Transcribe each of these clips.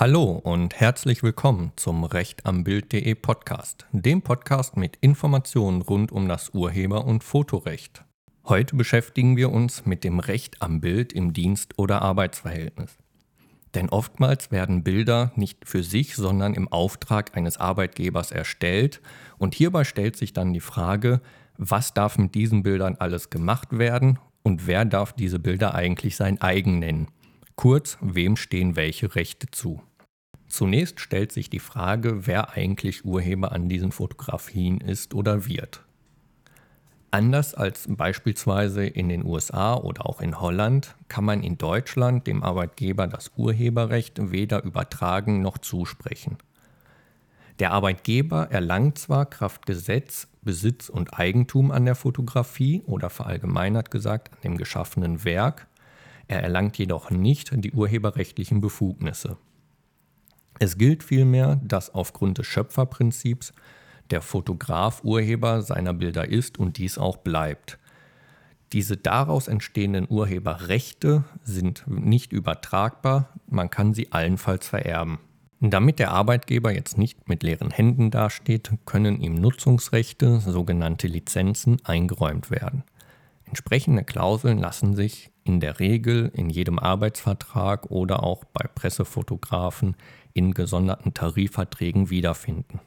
Hallo und herzlich willkommen zum Recht am Bild.de Podcast, dem Podcast mit Informationen rund um das Urheber- und Fotorecht. Heute beschäftigen wir uns mit dem Recht am Bild im Dienst- oder Arbeitsverhältnis. Denn oftmals werden Bilder nicht für sich, sondern im Auftrag eines Arbeitgebers erstellt und hierbei stellt sich dann die Frage, was darf mit diesen Bildern alles gemacht werden und wer darf diese Bilder eigentlich sein eigen nennen. Kurz, wem stehen welche Rechte zu. Zunächst stellt sich die Frage, wer eigentlich Urheber an diesen Fotografien ist oder wird. Anders als beispielsweise in den USA oder auch in Holland kann man in Deutschland dem Arbeitgeber das Urheberrecht weder übertragen noch zusprechen. Der Arbeitgeber erlangt zwar Kraft Gesetz Besitz und Eigentum an der Fotografie oder verallgemeinert gesagt an dem geschaffenen Werk, er erlangt jedoch nicht die urheberrechtlichen Befugnisse. Es gilt vielmehr, dass aufgrund des Schöpferprinzips der Fotograf Urheber seiner Bilder ist und dies auch bleibt. Diese daraus entstehenden Urheberrechte sind nicht übertragbar, man kann sie allenfalls vererben. Damit der Arbeitgeber jetzt nicht mit leeren Händen dasteht, können ihm Nutzungsrechte, sogenannte Lizenzen, eingeräumt werden. Entsprechende Klauseln lassen sich in der Regel in jedem Arbeitsvertrag oder auch bei Pressefotografen in gesonderten Tarifverträgen wiederfinden.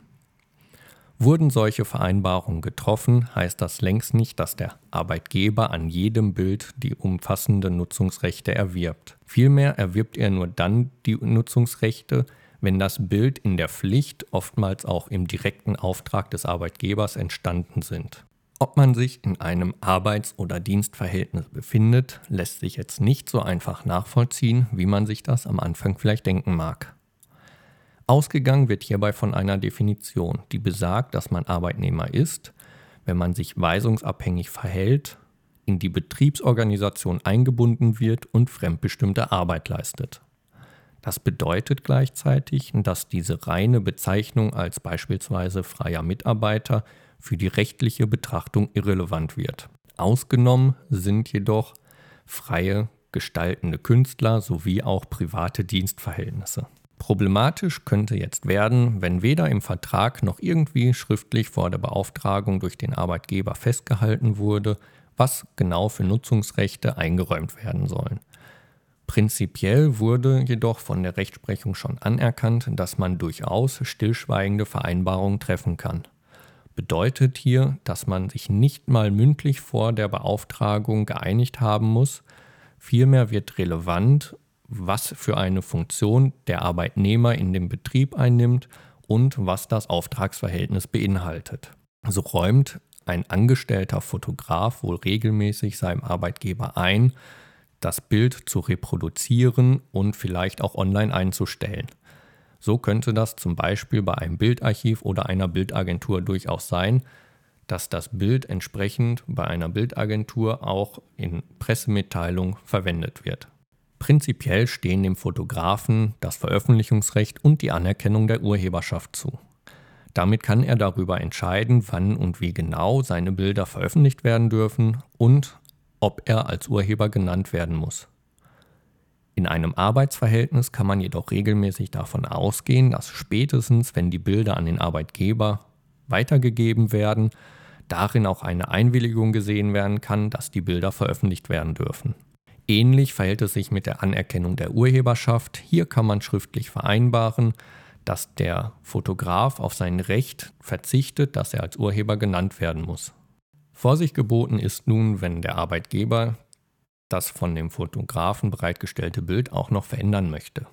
Wurden solche Vereinbarungen getroffen, heißt das längst nicht, dass der Arbeitgeber an jedem Bild die umfassenden Nutzungsrechte erwirbt. Vielmehr erwirbt er nur dann die Nutzungsrechte, wenn das Bild in der Pflicht, oftmals auch im direkten Auftrag des Arbeitgebers entstanden sind. Ob man sich in einem Arbeits- oder Dienstverhältnis befindet, lässt sich jetzt nicht so einfach nachvollziehen, wie man sich das am Anfang vielleicht denken mag. Ausgegangen wird hierbei von einer Definition, die besagt, dass man Arbeitnehmer ist, wenn man sich weisungsabhängig verhält, in die Betriebsorganisation eingebunden wird und fremdbestimmte Arbeit leistet. Das bedeutet gleichzeitig, dass diese reine Bezeichnung als beispielsweise freier Mitarbeiter für die rechtliche Betrachtung irrelevant wird. Ausgenommen sind jedoch freie gestaltende Künstler sowie auch private Dienstverhältnisse. Problematisch könnte jetzt werden, wenn weder im Vertrag noch irgendwie schriftlich vor der Beauftragung durch den Arbeitgeber festgehalten wurde, was genau für Nutzungsrechte eingeräumt werden sollen. Prinzipiell wurde jedoch von der Rechtsprechung schon anerkannt, dass man durchaus stillschweigende Vereinbarungen treffen kann bedeutet hier, dass man sich nicht mal mündlich vor der Beauftragung geeinigt haben muss. Vielmehr wird relevant, was für eine Funktion der Arbeitnehmer in dem Betrieb einnimmt und was das Auftragsverhältnis beinhaltet. So räumt ein angestellter Fotograf wohl regelmäßig seinem Arbeitgeber ein, das Bild zu reproduzieren und vielleicht auch online einzustellen. So könnte das zum Beispiel bei einem Bildarchiv oder einer Bildagentur durchaus sein, dass das Bild entsprechend bei einer Bildagentur auch in Pressemitteilung verwendet wird. Prinzipiell stehen dem Fotografen das Veröffentlichungsrecht und die Anerkennung der Urheberschaft zu. Damit kann er darüber entscheiden, wann und wie genau seine Bilder veröffentlicht werden dürfen und ob er als Urheber genannt werden muss. In einem Arbeitsverhältnis kann man jedoch regelmäßig davon ausgehen, dass spätestens, wenn die Bilder an den Arbeitgeber weitergegeben werden, darin auch eine Einwilligung gesehen werden kann, dass die Bilder veröffentlicht werden dürfen. Ähnlich verhält es sich mit der Anerkennung der Urheberschaft. Hier kann man schriftlich vereinbaren, dass der Fotograf auf sein Recht verzichtet, dass er als Urheber genannt werden muss. Vorsicht geboten ist nun, wenn der Arbeitgeber das von dem Fotografen bereitgestellte Bild auch noch verändern möchte.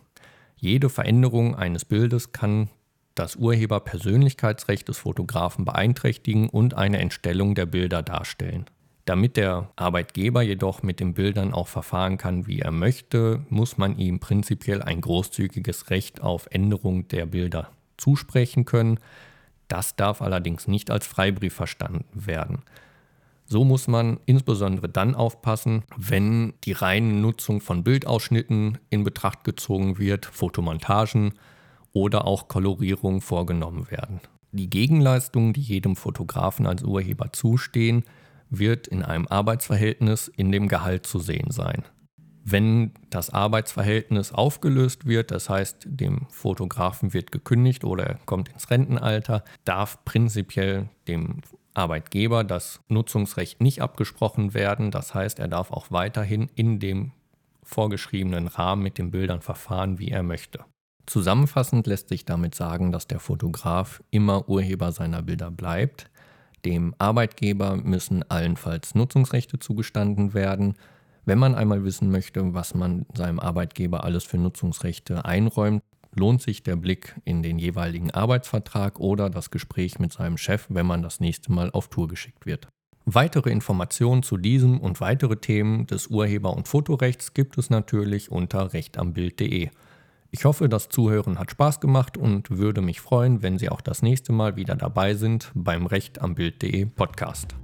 Jede Veränderung eines Bildes kann das Urheberpersönlichkeitsrecht des Fotografen beeinträchtigen und eine Entstellung der Bilder darstellen. Damit der Arbeitgeber jedoch mit den Bildern auch verfahren kann, wie er möchte, muss man ihm prinzipiell ein großzügiges Recht auf Änderung der Bilder zusprechen können. Das darf allerdings nicht als Freibrief verstanden werden. So muss man insbesondere dann aufpassen, wenn die reine Nutzung von Bildausschnitten in Betracht gezogen wird, Fotomontagen oder auch Kolorierungen vorgenommen werden. Die Gegenleistungen, die jedem Fotografen als Urheber zustehen, wird in einem Arbeitsverhältnis in dem Gehalt zu sehen sein. Wenn das Arbeitsverhältnis aufgelöst wird, das heißt, dem Fotografen wird gekündigt oder er kommt ins Rentenalter, darf prinzipiell dem Arbeitgeber das Nutzungsrecht nicht abgesprochen werden. Das heißt, er darf auch weiterhin in dem vorgeschriebenen Rahmen mit den Bildern verfahren, wie er möchte. Zusammenfassend lässt sich damit sagen, dass der Fotograf immer Urheber seiner Bilder bleibt. Dem Arbeitgeber müssen allenfalls Nutzungsrechte zugestanden werden. Wenn man einmal wissen möchte, was man seinem Arbeitgeber alles für Nutzungsrechte einräumt, lohnt sich der Blick in den jeweiligen Arbeitsvertrag oder das Gespräch mit seinem Chef, wenn man das nächste Mal auf Tour geschickt wird. Weitere Informationen zu diesem und weitere Themen des Urheber- und Fotorechts gibt es natürlich unter rechtambild.de. Ich hoffe, das Zuhören hat Spaß gemacht und würde mich freuen, wenn Sie auch das nächste Mal wieder dabei sind beim Recht am Bild.de Podcast.